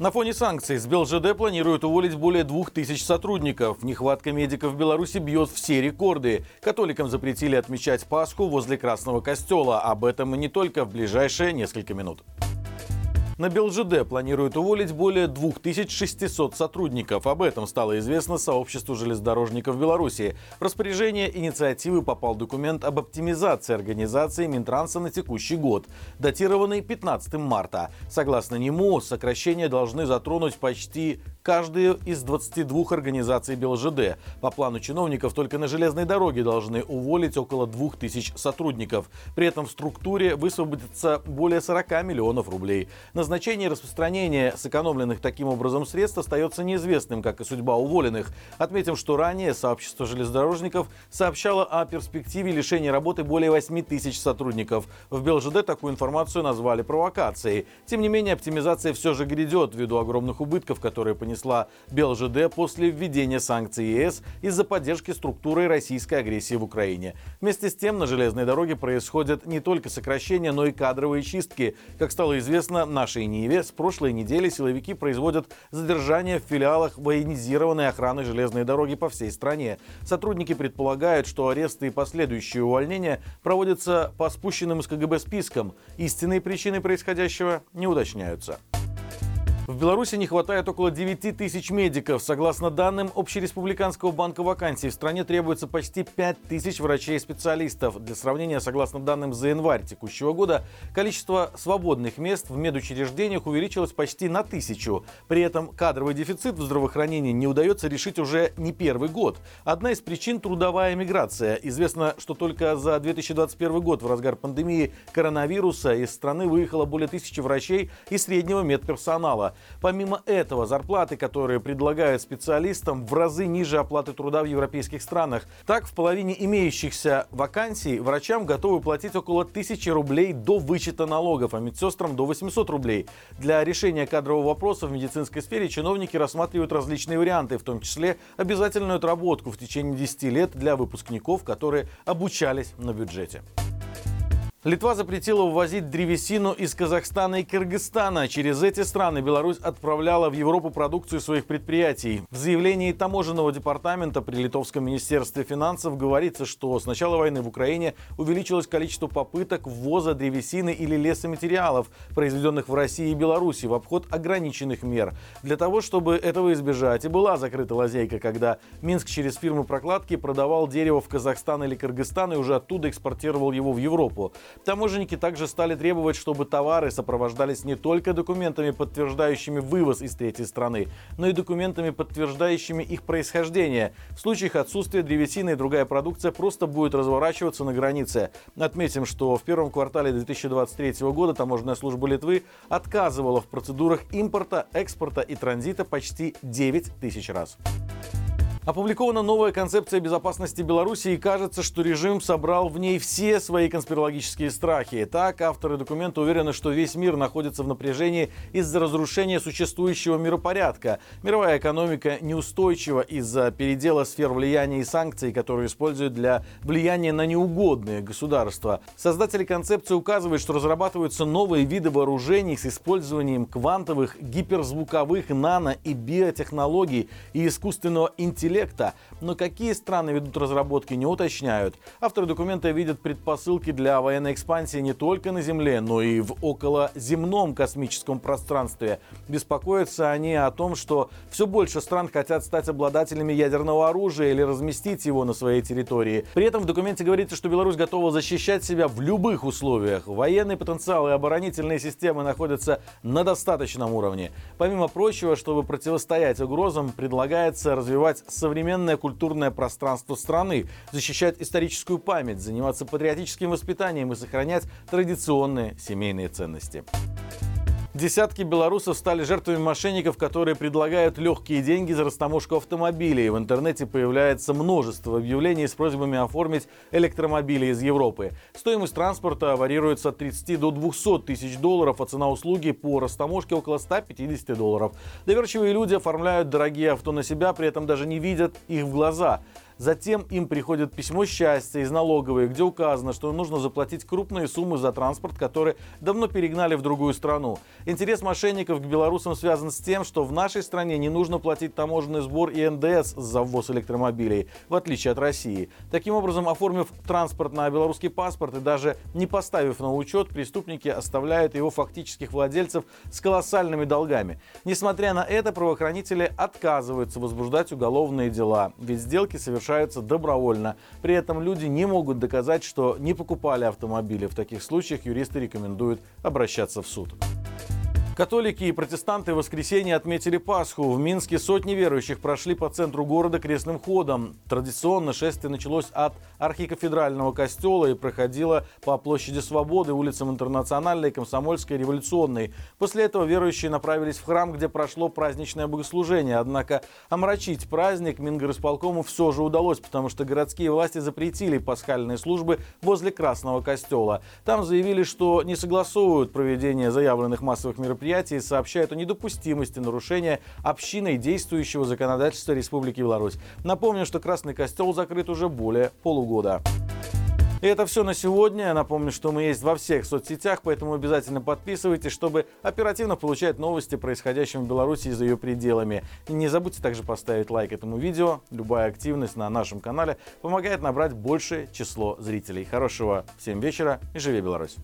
На фоне санкций с БелЖД планируют уволить более двух тысяч сотрудников. Нехватка медиков в Беларуси бьет все рекорды. Католикам запретили отмечать Пасху возле Красного Костела. Об этом и не только в ближайшие несколько минут. На БелЖД планируют уволить более 2600 сотрудников. Об этом стало известно сообществу железнодорожников Беларуси. В распоряжение инициативы попал документ об оптимизации организации Минтранса на текущий год, датированный 15 марта. Согласно нему, сокращения должны затронуть почти каждую из 22 организаций БелЖД. По плану чиновников только на железной дороге должны уволить около 2000 сотрудников. При этом в структуре высвободится более 40 миллионов рублей. Назначение и распространение сэкономленных таким образом средств остается неизвестным, как и судьба уволенных. Отметим, что ранее сообщество железнодорожников сообщало о перспективе лишения работы более 8 тысяч сотрудников. В БелЖД такую информацию назвали провокацией. Тем не менее, оптимизация все же грядет ввиду огромных убытков, которые понесли понесла БелЖД после введения санкций ЕС из-за поддержки структуры российской агрессии в Украине. Вместе с тем на железной дороге происходят не только сокращения, но и кадровые чистки. Как стало известно нашей Ниве, с прошлой недели силовики производят задержания в филиалах военизированной охраны железной дороги по всей стране. Сотрудники предполагают, что аресты и последующие увольнения проводятся по спущенным из КГБ спискам. Истинные причины происходящего не уточняются. В Беларуси не хватает около 9 тысяч медиков. Согласно данным Общереспубликанского банка вакансий, в стране требуется почти 5 тысяч врачей и специалистов. Для сравнения, согласно данным за январь текущего года, количество свободных мест в медучреждениях увеличилось почти на тысячу. При этом кадровый дефицит в здравоохранении не удается решить уже не первый год. Одна из причин – трудовая миграция. Известно, что только за 2021 год в разгар пандемии коронавируса из страны выехало более тысячи врачей и среднего медперсонала. Помимо этого, зарплаты, которые предлагают специалистам, в разы ниже оплаты труда в европейских странах. Так, в половине имеющихся вакансий врачам готовы платить около 1000 рублей до вычета налогов, а медсестрам до 800 рублей. Для решения кадрового вопроса в медицинской сфере чиновники рассматривают различные варианты, в том числе обязательную отработку в течение 10 лет для выпускников, которые обучались на бюджете. Литва запретила ввозить древесину из Казахстана и Кыргызстана. Через эти страны Беларусь отправляла в Европу продукцию своих предприятий. В заявлении таможенного департамента при Литовском министерстве финансов говорится, что с начала войны в Украине увеличилось количество попыток ввоза древесины или лесоматериалов, произведенных в России и Беларуси, в обход ограниченных мер. Для того, чтобы этого избежать, и была закрыта лазейка, когда Минск через фирмы прокладки продавал дерево в Казахстан или Кыргызстан и уже оттуда экспортировал его в Европу. Таможенники также стали требовать, чтобы товары сопровождались не только документами, подтверждающими вывоз из третьей страны, но и документами, подтверждающими их происхождение. В случаях отсутствия древесины и другая продукция просто будет разворачиваться на границе. Отметим, что в первом квартале 2023 года таможенная служба Литвы отказывала в процедурах импорта, экспорта и транзита почти 9 тысяч раз. Опубликована новая концепция безопасности Беларуси и кажется, что режим собрал в ней все свои конспирологические страхи. Так, авторы документа уверены, что весь мир находится в напряжении из-за разрушения существующего миропорядка. Мировая экономика неустойчива из-за передела сфер влияния и санкций, которые используют для влияния на неугодные государства. Создатели концепции указывают, что разрабатываются новые виды вооружений с использованием квантовых, гиперзвуковых, нано и биотехнологий и искусственного интеллекта интеллекта, но какие страны ведут разработки не уточняют. Авторы документа видят предпосылки для военной экспансии не только на Земле, но и в околоземном космическом пространстве. Беспокоятся они о том, что все больше стран хотят стать обладателями ядерного оружия или разместить его на своей территории. При этом в документе говорится, что Беларусь готова защищать себя в любых условиях. Военный потенциал и оборонительные системы находятся на достаточном уровне. Помимо прочего, чтобы противостоять угрозам, предлагается развивать современное культурное пространство страны, защищать историческую память, заниматься патриотическим воспитанием и сохранять традиционные семейные ценности. Десятки белорусов стали жертвами мошенников, которые предлагают легкие деньги за растаможку автомобилей. В интернете появляется множество объявлений с просьбами оформить электромобили из Европы. Стоимость транспорта варьируется от 30 до 200 тысяч долларов, а цена услуги по растаможке около 150 долларов. Доверчивые люди оформляют дорогие авто на себя, при этом даже не видят их в глаза. Затем им приходит письмо счастья из налоговой, где указано, что нужно заплатить крупные суммы за транспорт, который давно перегнали в другую страну. Интерес мошенников к белорусам связан с тем, что в нашей стране не нужно платить таможенный сбор и НДС за ввоз электромобилей, в отличие от России. Таким образом, оформив транспорт на белорусский паспорт и даже не поставив на учет, преступники оставляют его фактических владельцев с колоссальными долгами. Несмотря на это, правоохранители отказываются возбуждать уголовные дела, ведь сделки совершаются добровольно. При этом люди не могут доказать, что не покупали автомобили. В таких случаях юристы рекомендуют обращаться в суд. Католики и протестанты в воскресенье отметили Пасху. В Минске сотни верующих прошли по центру города крестным ходом. Традиционно шествие началось от архикафедрального костела и проходило по площади Свободы, улицам Интернациональной, Комсомольской, Революционной. После этого верующие направились в храм, где прошло праздничное богослужение. Однако омрачить праздник Мингорисполкому все же удалось, потому что городские власти запретили пасхальные службы возле Красного костела. Там заявили, что не согласовывают проведение заявленных массовых мероприятий мероприятии сообщают о недопустимости нарушения общиной действующего законодательства Республики Беларусь. Напомню, что Красный костел закрыт уже более полугода. И это все на сегодня. Напомню, что мы есть во всех соцсетях, поэтому обязательно подписывайтесь, чтобы оперативно получать новости, происходящим в Беларуси и за ее пределами. И не забудьте также поставить лайк этому видео. Любая активность на нашем канале помогает набрать большее число зрителей. Хорошего всем вечера и живи Беларусь!